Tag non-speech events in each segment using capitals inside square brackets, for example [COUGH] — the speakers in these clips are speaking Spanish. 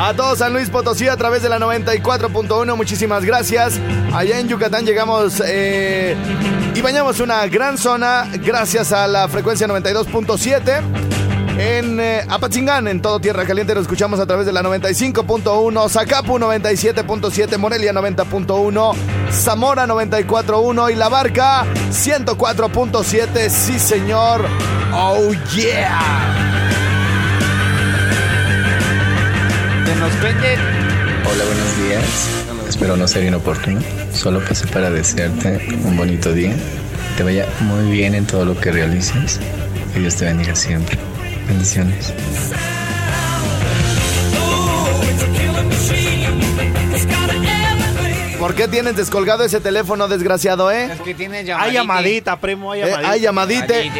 a todo San Luis Potosí a través de la 94.1. Muchísimas gracias. Allá en Yucatán llegamos eh, y bañamos una gran zona gracias a la frecuencia 92.7. En eh, Apatzingán, en todo Tierra Caliente, lo escuchamos a través de la 95.1, Zacapu 97.7, Morelia 90.1, Zamora 94.1 y La Barca 104.7. Sí, señor. Oh, yeah. Nos. Hola, buenos días. Espero no ser inoportuno. Solo pasé para desearte un bonito día. Te vaya muy bien en todo lo que realices. Que Dios te bendiga siempre. Bendiciones. ¿Por qué tienes descolgado ese teléfono, desgraciado, eh? Es que tiene Hay llamadita, primo, hay Eh, llamadita. hay llamadite.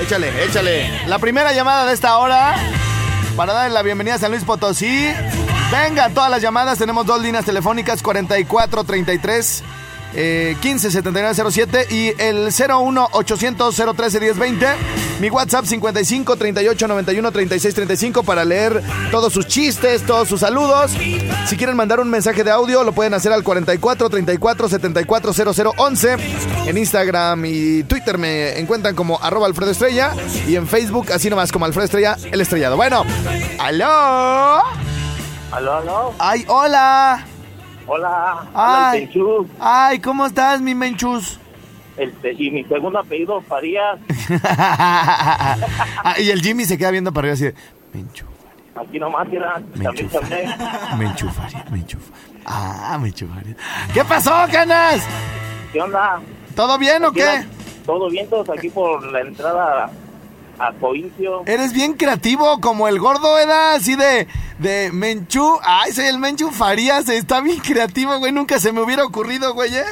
Échale, échale. La primera llamada de esta hora para darle la bienvenida a San Luis Potosí. Venga, todas las llamadas. Tenemos dos líneas telefónicas: 4433 eh, 157907 y el 01 800 013 1020. Mi WhatsApp 55 38 91 36 35 para leer todos sus chistes, todos sus saludos. Si quieren mandar un mensaje de audio, lo pueden hacer al 44 34 74 0011. En Instagram y Twitter me encuentran como arroba Alfredo Estrella y en Facebook así nomás como Alfredo Estrella, el estrellado. Bueno, aló. Aló, aló. Ay, hola. Hola. Hola, Ay. Penchú. Ay, ¿cómo estás, mi menchus? El Pe- y mi segundo apellido, Farías. [LAUGHS] Ah, y el Jimmy se queda viendo para arriba así de, Menchu, Aquí nomás, mira. Me También enchufa. también. [LAUGHS] Menchu Faria, Menchu. Ah, Menchu Faria. ¿Qué pasó, canas? ¿Qué onda? ¿Todo bien o qué? Todo bien, todos aquí por la entrada a Coincio. Eres bien creativo como el gordo, ¿verdad? Así de, de Menchu. Ay, soy el Menchu Farías. Está bien creativo, güey. Nunca se me hubiera ocurrido, güey, ¿eh?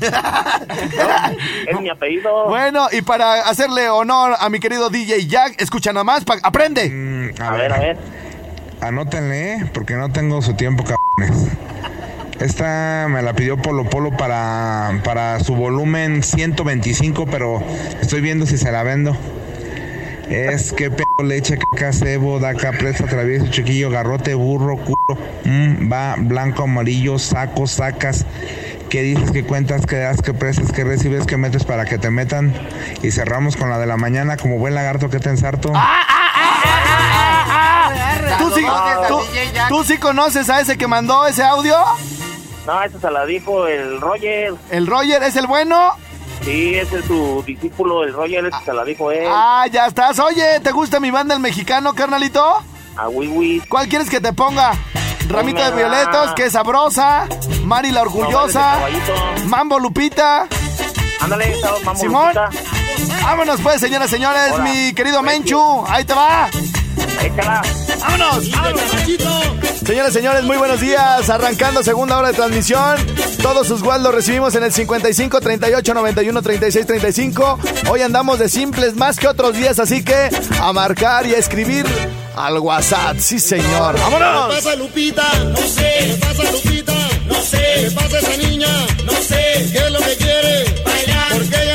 [LAUGHS] Es mi apellido. Bueno, y para hacerle honor a mi querido DJ Jack, escucha nomás, pa- aprende. Mm, A ver, a ver. Anótenle, ¿eh? porque no tengo su tiempo, cabrones. Esta me la pidió Polo Polo para, para su volumen 125, pero estoy viendo si se la vendo. Es que pedo, leche, caca, cebo, daca, presa, travieso, chiquillo, garrote, burro, culo, mm, va, blanco, amarillo, saco, sacas. ¿Qué dices, qué cuentas, qué das, qué presas, qué recibes, qué metes para que te metan? Y cerramos con la de la mañana, como buen lagarto que te ensarto. ¿Tú sí, tú- tú sí conoces a ese que mandó ese audio? No, eso se la dijo el Roger. ¿El Roger es el bueno? Sí, ese es su discípulo, el Roger, ese se la dijo él. Ah, ya estás. Oye, ¿te gusta mi banda el mexicano, carnalito? A Wiwi. ¿Cuál quieres que te ponga? Ramito de Pónmela. violetos, que sabrosa. Mari la orgullosa. Mambo Lupita. Ándale, mamá Simón. Lupita. Vámonos pues, señoras y señores, Hola. mi querido Menchu. Ahí te va. Échala. ¡Vámonos! Señores, señores, muy buenos días. Arrancando segunda hora de transmisión. Todos sus guas los recibimos en el 55 38 91 36 35. Hoy andamos de simples más que otros días, así que a marcar y a escribir al WhatsApp. Sí, señor. ¡Vámonos! pasa Lupita? No sé. ¿Qué pasa Lupita? No sé. ¿Qué pasa esa niña? No sé. ¿Qué es lo que quiere? Bailar. ¿Por qué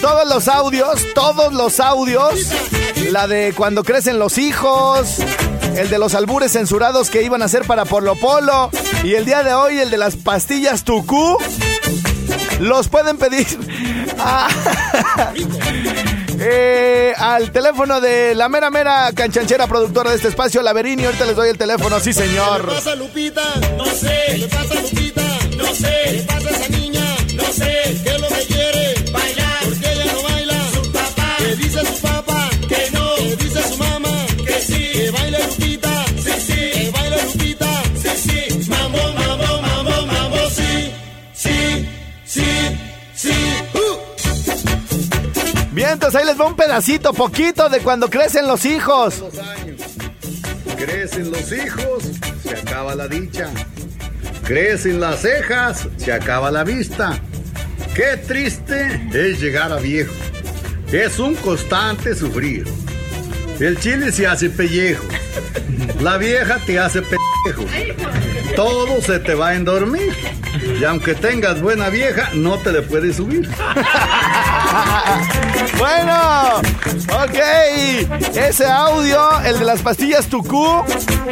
Todos los audios, todos los audios. La de cuando crecen los hijos. El de los albures censurados que iban a hacer para Polo Polo. Y el día de hoy, el de las pastillas Tucú. Los pueden pedir [LAUGHS] eh, al teléfono de la mera mera canchanchera productora de este espacio, Laverini. Ahorita les doy el teléfono, sí ¿Qué señor. le pasa Lupita? No sé. ¿Qué le pasa Lupita? No sé. ¿Qué le pasa a esa niña? No sé. ¿Qué Ahí les va un pedacito, poquito de cuando crecen los hijos. Los años. Crecen los hijos, se acaba la dicha. Crecen las cejas, se acaba la vista. Qué triste es llegar a viejo. Es un constante sufrir. El chile se hace pellejo. La vieja te hace pellejo. Todo se te va a dormir. Y aunque tengas buena vieja, no te le puedes subir. [LAUGHS] Bueno, ok. Ese audio, el de las pastillas Tucú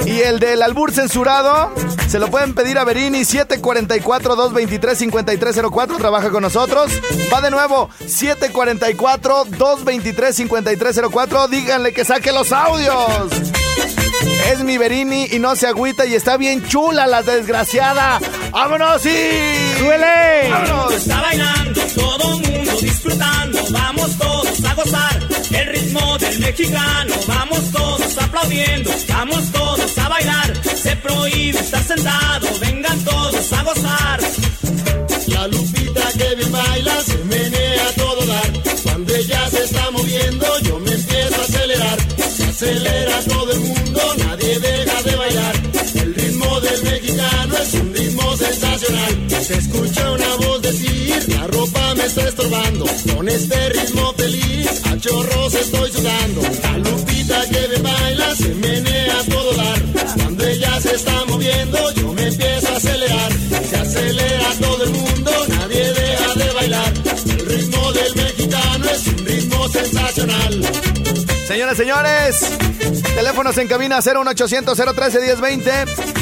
y el del albur censurado, se lo pueden pedir a Berini 744-223-5304. Trabaja con nosotros. Va de nuevo, 744-223-5304. Díganle que saque los audios. Es mi Berini y no se agüita y está bien chula la desgraciada. ¡Vámonos y! ¡Suele! Mexicano, vamos todos aplaudiendo, vamos todos a bailar, se prohíbe estar sentado, vengan todos a gozar. La Lupita que bien baila se menea a todo dar. Cuando ella se está moviendo, yo me empiezo a acelerar. Se acelera todo el mundo, nadie deja de bailar. El ritmo del mexicano es un ritmo sensacional. Se escucha una voz decir, la ropa me está estorbando. Con este ritmo feliz, a chorros estoy sudando. Se menea a todo dar. Cuando ella se está moviendo, yo me empiezo a acelerar. Se acelera todo el mundo, nadie deja de bailar. El ritmo del mexicano es un ritmo sensacional. Señoras, señores, teléfonos en cabina 01800 013 1020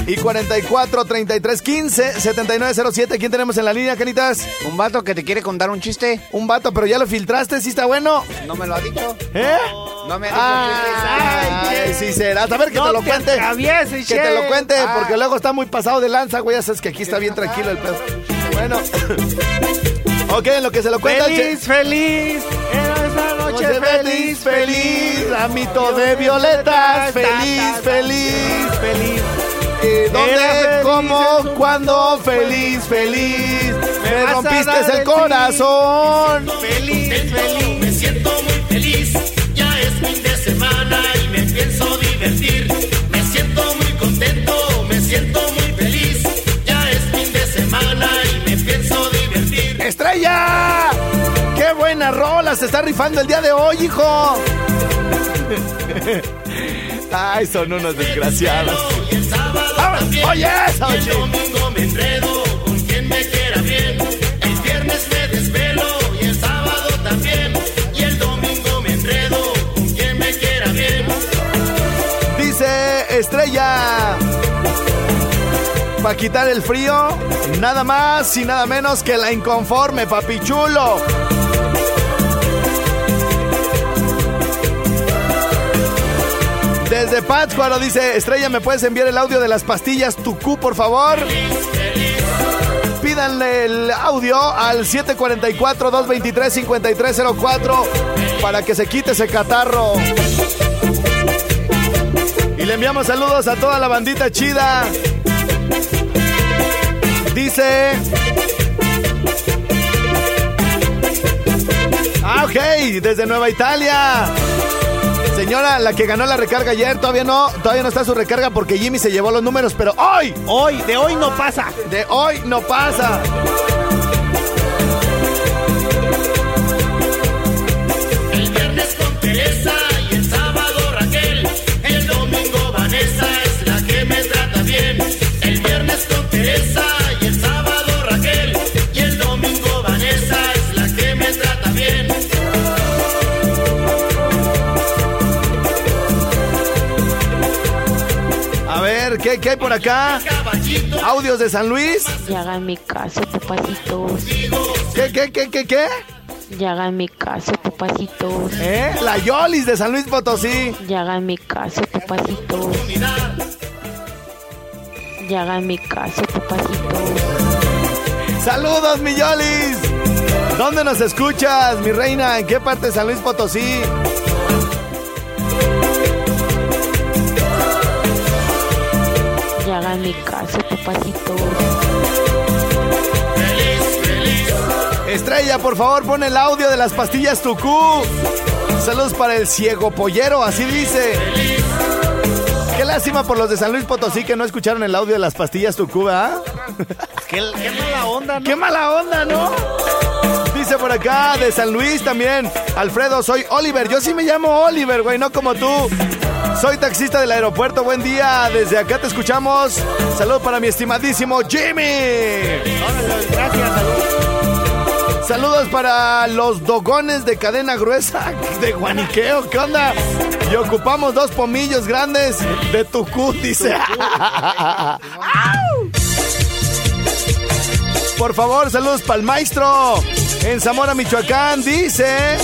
y 44 33 15 7907. ¿Quién tenemos en la línea, Canitas? Un vato que te quiere contar un chiste. Un vato, pero ya lo filtraste, ¿sí está bueno? No me lo ha dicho. ¿Eh? No me ha dicho Ay, sí será. A ver que No te lo te cuente. Que te lo cuente, Ah. porque luego está muy pasado de lanza, güey. Ya sabes que aquí está bien tranquilo el pedo. Bueno. [COUGHS] ok, en lo que se lo cuenta. Feliz, feliz. Era esa noche Noche feliz, feliz, ramito de violetas, feliz, feliz, feliz. ¿Y ¿Dónde? Feliz ¿Cómo? ¿Cuándo? Feliz, feliz. Me rompiste el corazón. Feliz, feliz, me siento fin de semana y me pienso divertir. Me siento muy contento, me siento muy feliz, ya es fin de semana y me pienso divertir. ¡Estrella! ¡Qué buena rola se está rifando el día de hoy, hijo! [LAUGHS] Ay, son unos desgraciados. Y el sábado ¡Vamos! también, ¡Oye, y el domingo me enredo con quien me quiera bien. El viernes me desvelo Para quitar el frío, nada más y nada menos que la inconforme, papi chulo. Desde Pátzcuaro dice, Estrella, ¿me puedes enviar el audio de las pastillas Tucú, por favor? Pídanle el audio al 744-223-5304 para que se quite ese catarro. Y le enviamos saludos a toda la bandita chida. Dice... Ah, ok, desde Nueva Italia. Señora, la que ganó la recarga ayer, todavía no, todavía no está su recarga porque Jimmy se llevó los números, pero hoy, Hoy, de hoy no pasa. de hoy no pasa. ¿Qué, hay por acá? Audios de San Luis. Ya hagan mi caso, papacitos. ¿Qué, qué, qué, qué, qué? Ya hagan mi caso, papacitos. ¿Eh? La Yolis de San Luis Potosí. Ya hagan mi caso, papacitos. Ya hagan mi caso, papacitos. Saludos, mi Yolis. ¿Dónde nos escuchas, mi reina? ¿En qué parte de San Luis Potosí? Caso. Estrella, por favor, pon el audio de las pastillas Tucú. Saludos para el ciego pollero, así dice. Qué lástima por los de San Luis Potosí que no escucharon el audio de las pastillas Tucú, ¿ah? Qué, qué mala onda, ¿no? ¡Qué mala onda, ¿no? Dice por acá de San Luis también. Alfredo, soy Oliver. Yo sí me llamo Oliver, güey, no como tú. Soy taxista del aeropuerto. Buen día. Desde acá te escuchamos. Saludos para mi estimadísimo Jimmy. Gracias, salud. Saludos para los dogones de cadena gruesa de Guaniqueo. ¿Qué onda? Y ocupamos dos pomillos grandes de Tucú, dice. [LAUGHS] [LAUGHS] Por favor, saludos para el maestro en Zamora, Michoacán. Dice: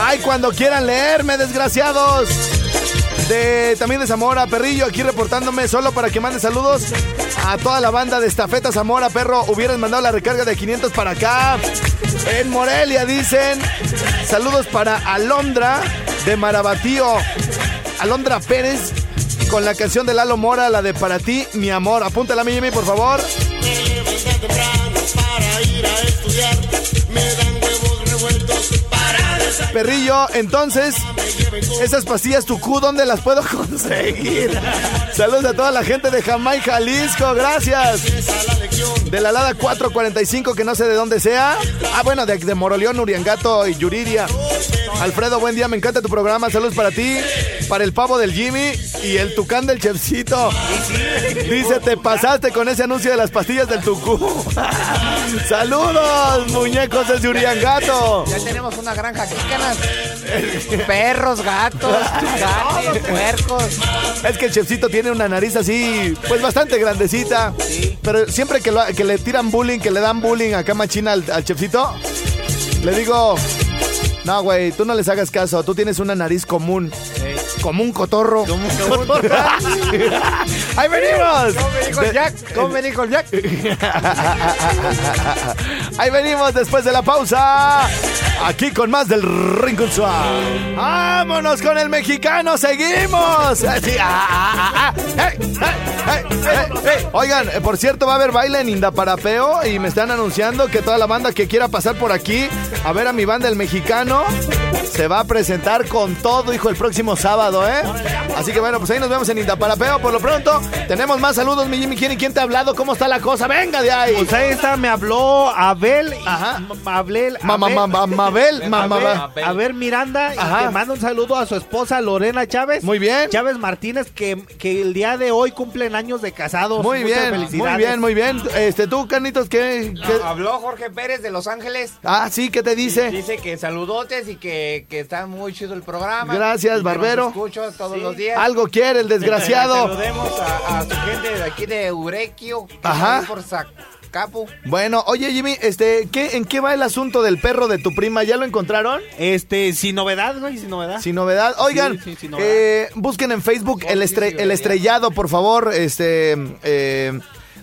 Ay, cuando quieran leerme, desgraciados. De, también de Zamora, Perrillo, aquí reportándome solo para que mande saludos a toda la banda de Estafeta Zamora, perro. Hubieran mandado la recarga de 500 para acá. En Morelia dicen: Saludos para Alondra de Marabatío. Alondra Pérez con la canción de Lalo Mora, la de Para ti, mi amor. Apúntala, mi Jimmy, por favor. Para ir a estudiar. Me dan huevos revueltos para desayunar. Perrillo, entonces, esas pastillas Tucú, ¿dónde las puedo [LAUGHS] conseguir? Saludos a toda la gente de Jamaica, Jalisco, gracias. De la Lada 445, que no sé de dónde sea. Ah, bueno, de, de Moroleón, Uriangato y Yuriria. Alfredo, buen día, me encanta tu programa. Saludos para ti, para el pavo del Jimmy y el tucán del chefcito. Dice, te pasaste con ese anuncio de las pastillas del Tucú. [LAUGHS] Saludos, muñecos desde Uriangato. Ya tenemos una granja aquí, canas. Perros, gatos, gatos, puercos. Es que el chefcito tiene una nariz así, pues bastante grandecita. Pero siempre que, lo- que le tiran bullying, que le dan bullying acá machina al, al chefcito, le digo, no, güey, tú no les hagas caso, tú tienes una nariz común. Como un cotorro. [LAUGHS] [LAUGHS] ¡Ahí venimos! ¿Cómo me dijo el Jack? ¿Cómo me dijo el Jack? [LAUGHS] Ahí venimos después de la pausa. Aquí con más del Rincón Suave. ¡Vámonos con el mexicano! ¡Seguimos! [LAUGHS] Así, ah, ah, ah, ah. ¡Ey, ey, ey, ey, ey! Oigan, eh, por cierto, va a haber baile en Indaparapeo y me están anunciando que toda la banda que quiera pasar por aquí a ver a mi banda el mexicano se va a presentar con todo, hijo, el próximo sábado, ¿eh? Así que bueno, pues ahí nos vemos en Indaparapeo. Por lo pronto, tenemos más saludos, mi Jimmy. ¿Quién y quién te ha hablado? ¿Cómo está la cosa? ¡Venga de ahí! Pues ahí está, me habló Abel. Ajá. Abel. Mamá, mamá, Mabel, mamá, Abel, Abel Miranda y te manda un saludo a su esposa Lorena Chávez. Muy bien. Chávez Martínez, que, que el día de hoy cumplen años de casados. Muy Muchas bien, muy felicidades. bien, muy bien. Este, tú, Carnitos, ¿qué? qué- Habló Jorge Pérez de Los Ángeles. Ah, sí, ¿qué te dice? Dice que saludotes y que, que está muy chido el programa. Gracias, Y que Barbero. Los escucho todos los días. Algo quiere el desgraciado. [LAUGHS] Saludemos a, a su gente de aquí de Urequio. que Ajá. está ahí Zacapu. Bueno, oye, Jimmy, este, ¿qué, ¿en qué va el asunto del perro de tu prima? ¿Ya lo encontraron? Este, sin novedad, güey, sin novedad. Sin novedad. Oigan, Sí, sí, sin novedad. eh, busquen en Facebook el, estre- el estrellado, por favor. Este, eh,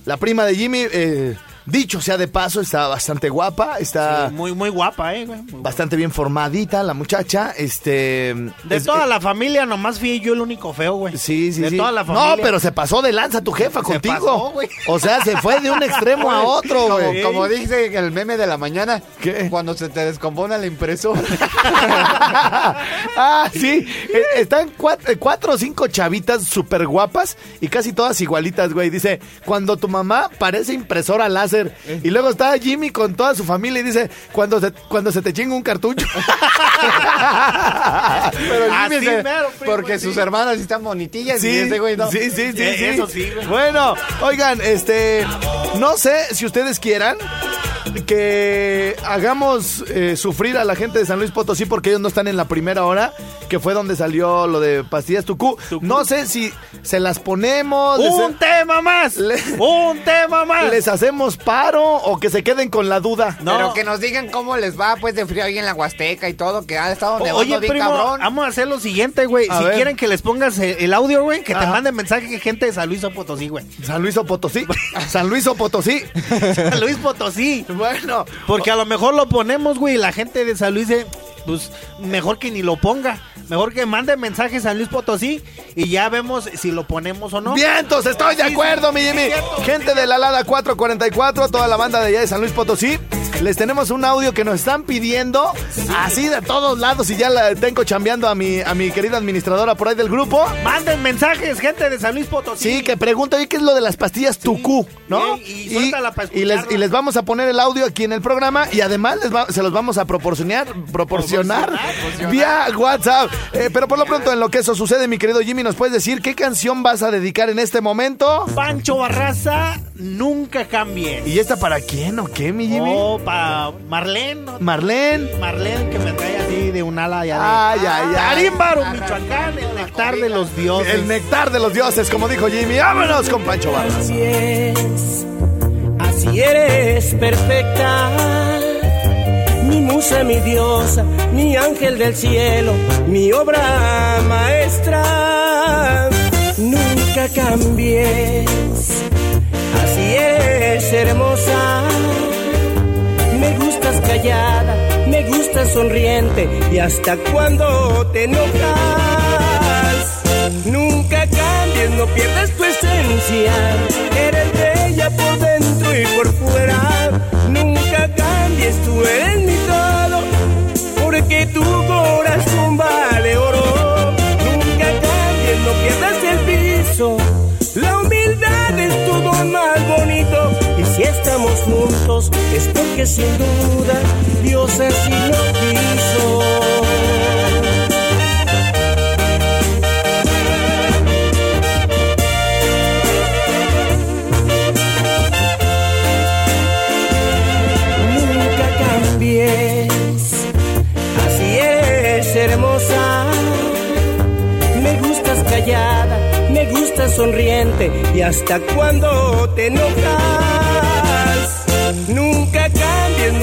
la prima de Jimmy, eh, dicho sea de paso, está bastante guapa, está Sí, muy, muy guapa, eh, güey. muy guapa. bastante bien formadita la muchacha. Este, De es- toda la familia, nomás fui yo el único feo, güey. Sí, sí, de sí. toda la familia. No, pero se pasó de lanza tu jefa Se contigo. pasó, güey. o sea, se fue de un extremo a [LAUGHS] otro, Como, güey. como dice el meme de la mañana, ¿Qué? cuando se te descompone la impresora. [LAUGHS] ah, sí. Eh, Están cuatro, eh, cuatro o cinco chavitas súper guapas y casi todas igualitas, güey. Dice, cuando tu mamá parece impresora láser. Y luego está Jimmy con toda su familia y dice, cuando se, cuando se te chinga un cartucho. [LAUGHS] Pero Jimmy Así se- mero, primo, porque sí. sus hermanas están bonitillas Sí, y ese güey no. sí, sí, sí, Eh, sí. eso sí, güey. Bueno, oigan, este, no sé si ustedes quieran que hagamos eh, sufrir a la gente de San Luis Potosí porque ellos no están en la primera hora, que fue donde salió lo de pastillas Tucú. No sé si se las ponemos, les, Un tema más. Le- Un tema más. les hacemos paro o que se queden con la duda. No. Pero que nos digan cómo les va pues de frío ahí en la Huasteca y todo, que ha estado nevando Oye, bien primo, cabrón. vamos a hacer lo siguiente, güey. Si ver. quieren que les pongas el, el audio, güey, que te manden mensaje que gente de San Luis o Potosí, güey. San Luis o Potosí. San Luis o Potosí. [LAUGHS] San Luis Potosí. Bueno, Porque a lo mejor lo ponemos, güey, y la gente de San Luis dice, pues mejor que ni lo ponga. Mejor que mande mensaje San Luis Potosí y ya vemos si lo ponemos o no. Vientos, estoy de acuerdo, mi Jimmy. Gente de la Lada 444, toda la banda de allá de San Luis Potosí. Les tenemos un audio que nos están pidiendo así de todos lados y ya la tengo chambeando a mi, a mi querida administradora por ahí del grupo. Manden mensajes, gente de San Luis Potosí. Sí, que pregunta hoy qué es lo de las pastillas Tucú, ¿no? Y- y pa' y les, y les vamos a poner el audio aquí en el programa y además les va- se los vamos a proporcionar, proporcionar vía WhatsApp. Eh, pero por lo pronto, en lo que eso sucede, mi querido Jimmy, ¿nos puedes decir qué canción vas a dedicar en este momento? Pancho Barraza, nunca cambie. ¿Y esta para quién o qué, mi Jimmy? Oh, para Marlene. ¿no? Marlene. Marlene que me trae así de un ala ya de... Ay, ay, ay. Tarímbaro, Michoacán, el nectar de los dioses. El nectar de los dioses, como dijo Jimmy. Vámonos con Pancho Barras. Así es, así eres perfecta. Mi musa, mi diosa, mi ángel del cielo, mi obra maestra. Nunca cambies, así eres hermosa. Me gustas sonriente y hasta cuando te enojas. Nunca cambies, no pierdas tu esencia. Eres bella por dentro y por fuera. Nunca cambies, tú eres mi todo. Porque tu corazón vale oro. Nunca cambies, no pierdas el piso. La humildad es tu don más bonito. Juntos, es porque sin duda Dios así lo quiso. nunca cambies. Así eres hermosa. Me gustas callada, me gustas sonriente y hasta cuando te enojas.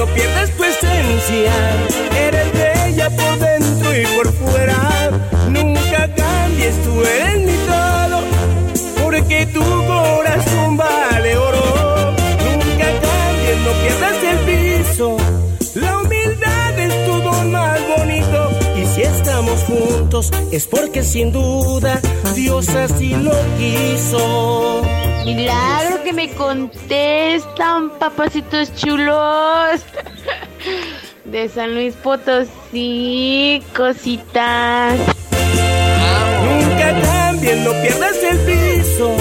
No pierdas tu esencia. Eres bella por dentro y por fuera. Nunca cambies, tú eres mi todo. Porque tu corazón vale oro. Nunca cambies, no pierdas el piso. La humildad es tu don más bonito. Y si estamos juntos, es porque sin duda Dios así lo quiso. Milagro que me contestan, papacitos chulos. De San Luis Potosí, cositas. Nunca cambies, no pierdas el piso.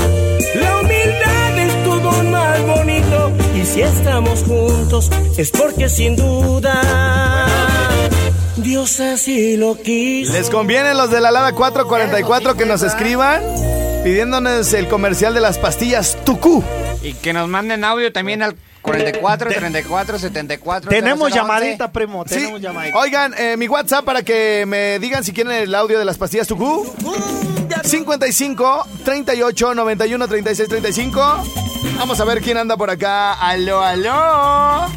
La humildad es tu don más bonito. Y si estamos juntos, es porque sin duda Dios así lo quiso. Les conviene los de la Lada 444 que nos escriban pidiéndonos el comercial de las pastillas Tucú. Y que nos manden audio también al 44 34 74. Tenemos 0011. llamadita, primo. Sí. Tenemos llamadita. Oigan, eh, mi WhatsApp para que me digan si quieren el audio de las pastillas Tucú. 55 38 91 36 35. Vamos a ver quién anda por acá. Aló, aló.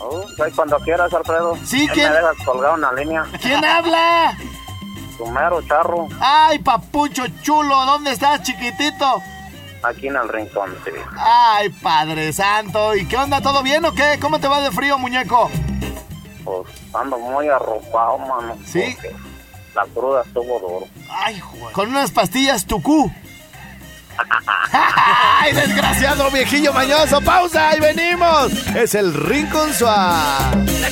Oh, ahí cuando quieras, Alfredo. Sí, ¿quién? Me dejas colgado en la línea. ¿Quién habla? Tu mero charro, Ay, papucho chulo, ¿dónde estás, chiquitito? aquí en el rincón, sí. Ay, Padre Santo. ¿Y qué onda? ¿Todo bien o qué? ¿Cómo te va de frío, muñeco? Pues ando muy arropado, mano. Sí. porque La cruda estuvo duro. Ay, joder. Con unas pastillas Tucú. [LAUGHS] ¡Ay, desgraciado viejillo mañoso! ¡Pausa! ¡Ahí venimos! Es el Rincón Suave. La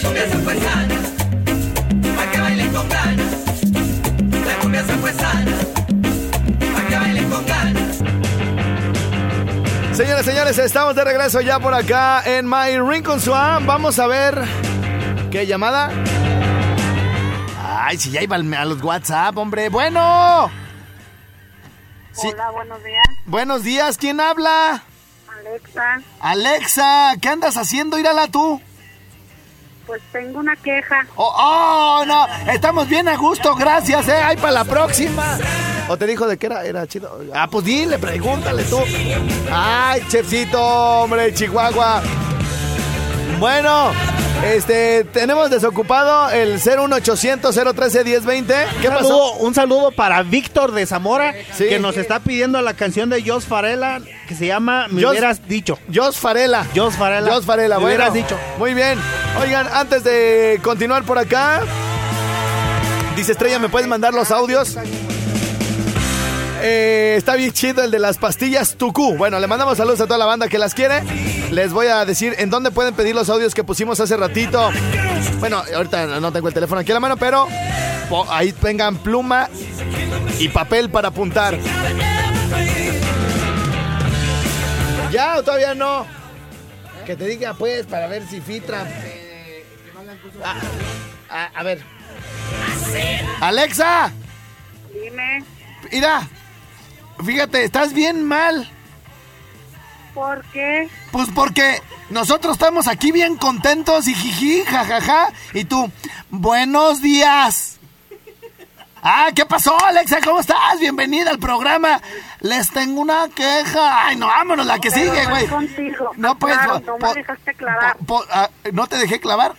Señoras, señores, estamos de regreso ya por acá en My Rincón Suave. Vamos a ver. ¿Qué llamada? Ay, si ya iba a los WhatsApp, hombre. Bueno. Sí. Hola, buenos días. Buenos días, ¿quién habla? Alexa, Alexa, ¿qué andas haciendo? Írala tú. pues tengo una queja. Oh, oh, no, estamos bien a gusto, gracias, eh. Ay, para la próxima. ¿O te dijo de qué era? Era chido. Ah, pues dile, pregúntale tú. Ay, chefcito, hombre, Chihuahua. Bueno, este, tenemos desocupado el 01800 013 1020. ¿Qué un pasó? saludo, un saludo para Víctor de Zamora, Sí. que nos está pidiendo la canción de Jos Farela, que se llama Me Jos- hubieras dicho. Jos Farela. Jos Farela. Jos Farela, Me bueno. hubieras dicho. Muy bien. Oigan, antes de continuar por acá, dice Estrella, ¿me puedes mandar los audios? Eh, está bien chido el de las pastillas Tucú. Bueno, le mandamos saludos a toda la banda que las quiere. les voy a decir en dónde pueden pedir los audios que pusimos hace ratito. Bueno, ahorita no tengo el teléfono aquí a la mano, pero ahí tengan pluma y papel para apuntar. ¿Ya o todavía no? Que te diga pues para ver si filtra. Ah, ah, a ver. Alexa, Dime, mira. Fíjate, estás bien mal. ¿por qué? Pues porque nosotros estamos aquí bien contentos y jiji, jajaja. Y tú, buenos días. Ah, ¿qué pasó, Alexa? ¿Cómo estás? Bienvenida al programa. Les tengo una queja. Ay, no, vámonos, la que Pero sigue, güey. No, pues, no me dejaste aclarar. po- ah, ¿No te dejé clavar?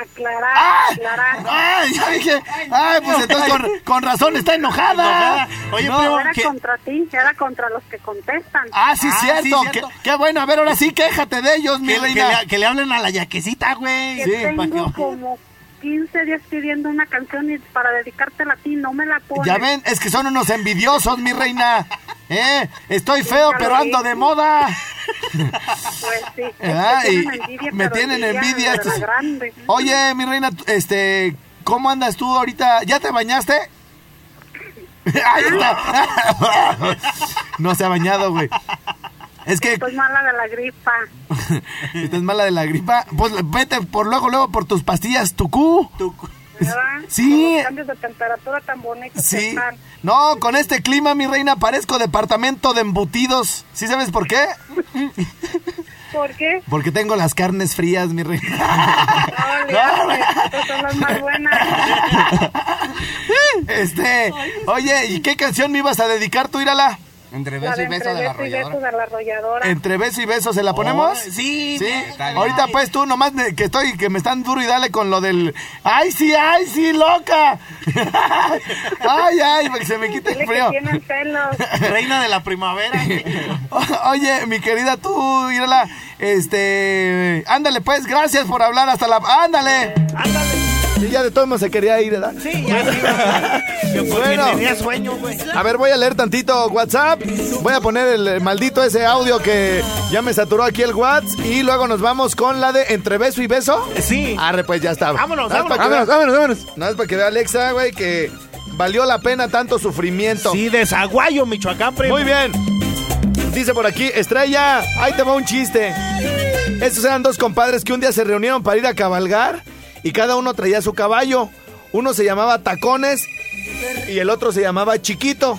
Aclarar, ¡Ah! aclarar. Ay, ya dije. Ay, pues entonces con, con razón está enojada. Oye, No. pero era ¿qué? contra ti, era contra los que contestan. Ah, sí, Ah, cierto. sí, Qué, cierto. qué bueno. A ver, ahora sí, quéjate de ellos, mi Que, que reina. le, que le hablen a la yaquecita, güey. que sí, tengo que- como 15 días pidiendo una canción y para dedicártela a ti, no me la pones. Ya ven, es que son unos envidiosos, mi reina. [LAUGHS] ¿Eh? Estoy feo, pero ando de moda. Pues sí, Ah, y envidia, me tienen envidia estos-. Oye, mi reina, este, ¿cómo andas tú ahorita? ¿Ya te bañaste? [LAUGHS] Ahí está. [LAUGHS] No se ha bañado, güey. Es que Estoy mala de la gripa. [LAUGHS] estás mala de la gripa. Pues vete por luego, luego por tus pastillas Tucú. ¿Verdad? [LAUGHS] Sí. Los cambios de temperatura tan bonitos que Sí. están. No, con este clima, mi reina, parezco departamento de embutidos. ¿Sí sabes por qué? ¿Por qué? Porque tengo las carnes frías, mi reina. [LAUGHS] No, olvídate, estas son las más buenas. [LAUGHS] Este, oye, ¿y qué canción me ibas a dedicar tú, Írala? Entre beso y beso entre de la beso y beso arrolladora. de la arrolladora. Entre beso y beso, ¿se la ponemos? Oh, sí, Sí. Ahorita pues tú nomás que estoy, que me están duro y dale con lo del... ¡Ay, sí, ay, sí, loca! [LAUGHS] ¡Ay, ay! Se me Dile el frío. tienen celos. [LAUGHS] Reina de la primavera. [LAUGHS] Oye, mi querida tú, Írala, este... Ándale, pues, gracias por hablar hasta la... ¡Ándale! Ándale. Y ya de todo modo se quería ir, ¿verdad? Sí, ya. sí. Que [LAUGHS] porque Bueno. tenía sueño, güey. A ver, voy a leer tantito WhatsApp. Voy a poner el, maldito ese audio que ya me saturó aquí el WhatsApp. Y luego nos vamos con la de entre beso y beso. Sí. Arre, pues ya está. Vámonos, Nada vámonos. Vámonos, vea- vámonos, vámonos. Nada más para que vea Alexa, güey, que valió la pena tanto sufrimiento. Sí, de Zaguayo, Michoacán, primo. Muy bien. Dice por aquí, Estrella, ahí te va un chiste. Estos eran dos compadres que un día se reunieron para ir a cabalgar y cada uno traía su caballo. Uno se llamaba Tacones y el otro se llamaba Chiquito.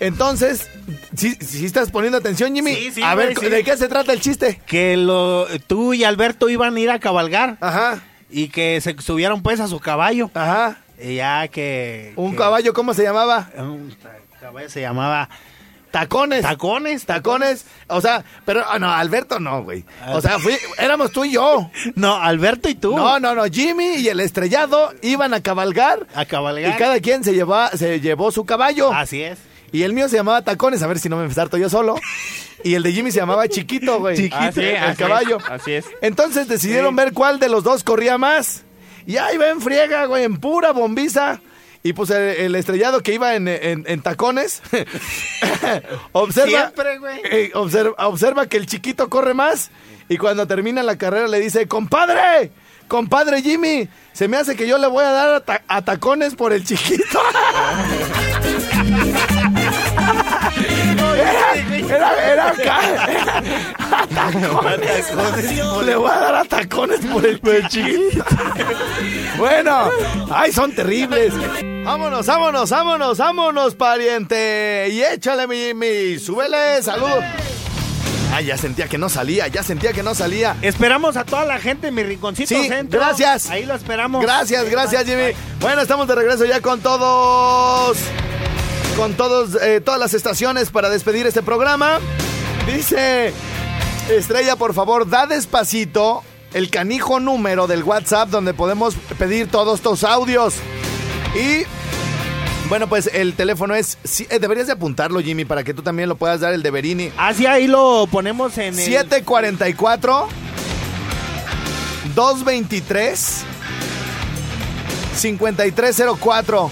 Entonces, si estás poniendo atención, Jimmy? Sí, sí, a ver, sí. ¿de qué se trata el chiste? Que lo, tú y Alberto iban a ir a cabalgar Ajá, y que se subieron pues a su caballo. ajá. Y ya que... Un que- caballo, ¿cómo se llamaba? Un caballo se llamaba Tacones. Tacones. Tacones. O sea, pero ah, no, Alberto no, güey. O sea, fui, éramos tú y yo. [LAUGHS] No, Alberto y tú. No, no, no. Jimmy y el estrellado iban a cabalgar. A cabalgar. Y cada quien se, llevó, se llevó su caballo. Así es. Y el mío se llamaba Tacones, a ver si no me enfesarto yo solo. [LAUGHS] Y el de Jimmy se llamaba Chiquito, güey. Chiquito. Así, el así caballo. es, así es. Entonces decidieron ver cuál de los dos corría más. Y ahí va en friega, güey, en pura bombiza. Y pues el, el estrellado que iba en, en- en tacones, [LAUGHS] observa, Siempre, güey. eh, observa, observa que el chiquito corre más. Y cuando termina la carrera le dice, compadre, compadre Jimmy, se me hace que yo le voy a dar a, ta- a tacones por el chiquito. [LAUGHS] Era, era, era acá. A tacones. [LAUGHS] Le voy a dar a tacones por el chiquito. Bueno, ay, son terribles. Vámonos, vámonos, vámonos, vámonos, pariente. Y échale, mi, mi, súbele, salud. Ay, ya sentía que no salía, ya sentía que no salía. Esperamos a toda la gente en mi rinconcito Sí, centro. gracias. Ahí lo esperamos. Gracias, gracias, Jimmy. Bueno, estamos de regreso ya con todos. Con todos, eh, todas las estaciones para despedir este programa. Dice Estrella, por favor, da despacito el canijo número del WhatsApp donde podemos pedir todos estos audios. Y bueno, pues el teléfono es. sí, eh, deberías de apuntarlo, Jimmy, para que tú también lo puedas dar el de Berini. Así ahí lo ponemos en el... 744 223 5304.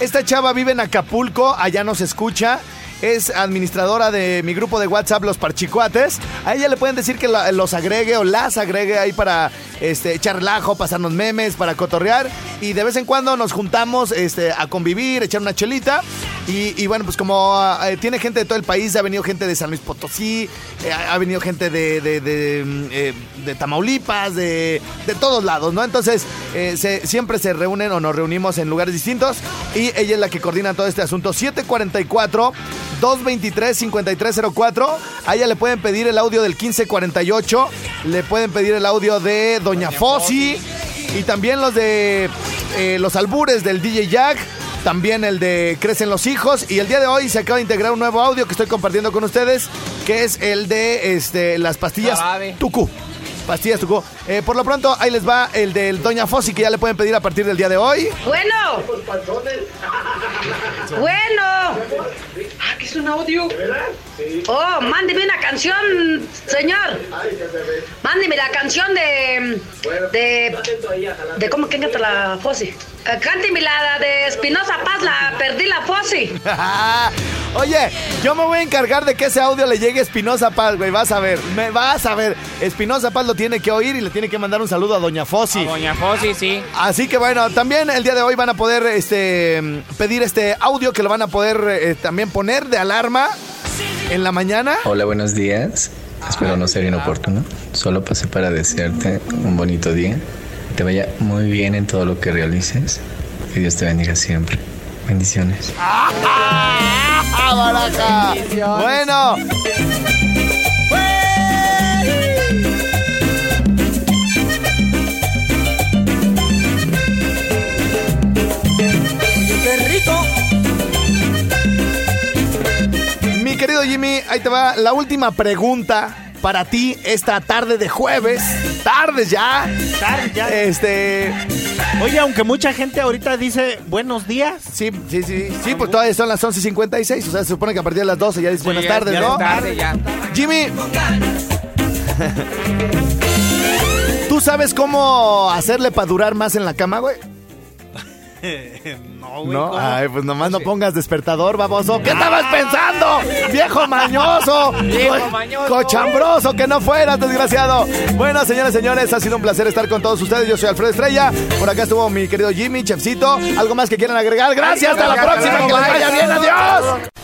Esta chava vive en Acapulco, allá nos escucha. es administradora de mi grupo de WhatsApp, Los Parchicuates. A ella le pueden decir que la- los agregue o las agregue ahí para este, echar relajo, pasarnos memes, para cotorrear. Y de vez en cuando nos juntamos este, a convivir, echar una chelita. Y, bueno, pues como eh, tiene gente de todo el país, ha venido gente de San Luis Potosí, eh, ha venido gente de, de, de, mm, eh, de Tamaulipas, de, todos lados, ¿no? Entonces, siempre se reúnen o nos reunimos en lugares distintos y ella es la que coordina todo este asunto. 744 223-5304. A ella le pueden pedir el audio del 1548. Le pueden pedir el audio de Doña Fossi. Y también los de eh, los albures del DJ Jack. También el de Crecen los hijos. Y el día de hoy se acaba de integrar un nuevo audio que estoy compartiendo con ustedes. Que es el de este, las pastillas Jarabe. Tucu. Pastillas Tucu. Eh, por lo pronto, ahí les va el del Doña Fossi que ya le pueden pedir a partir del día de hoy. Bueno. Bueno. Ah, que es un audio. Oh, mándeme una canción, señor. Mándeme la canción de. de. de cómo que canta la Fossi. Eh, cánteme la de Espinosa Paz, la perdí la Fossi. [LAUGHS] Oye, yo me voy a encargar de que ese audio le llegue a Espinosa Paz, güey. Vas a ver, me vas a ver. Espinosa Paz lo tiene que oír y le tiene que mandar un saludo a Doña Fossi. Doña Fossi, sí. Así que bueno, también el día de hoy van a poder este, pedir este audio que lo van a poder eh, también poner de alarma en la mañana. Hola, buenos días. Espero no ser inoportuno. Solo pasé para desearte un bonito día. Que te vaya muy bien en todo lo que realices. Que Dios te bendiga siempre. Bendiciones. ¡Ah, baraja! Bueno. Querido Jimmy, ahí te va la última pregunta para ti esta tarde de jueves. Tardes ya. Tarde ya. Este. Oye, aunque mucha gente ahorita dice buenos días. Sí, sí, sí. Sí, pues todavía son las 11.56. O sea, se supone que a partir de las 12 ya dices buenas tardes, ya ¿no? tarde, ya. Jimmy. ¿Tú sabes cómo hacerle para durar más en la cama, güey? [LAUGHS] no, güey. No, ¿cómo? ay, pues nomás no pongas despertador, baboso. ¿Qué estabas pensando? Viejo mañoso. [LAUGHS] Viejo mañoso. Cochambroso, que no fueras, desgraciado. Bueno, señores, señores, ha sido un placer estar con todos ustedes. Yo soy Alfredo Estrella. Por acá estuvo mi querido Jimmy, Chefcito. ¿Algo más que quieran agregar? Gracias, hasta la próxima. Que les vaya bien, adiós.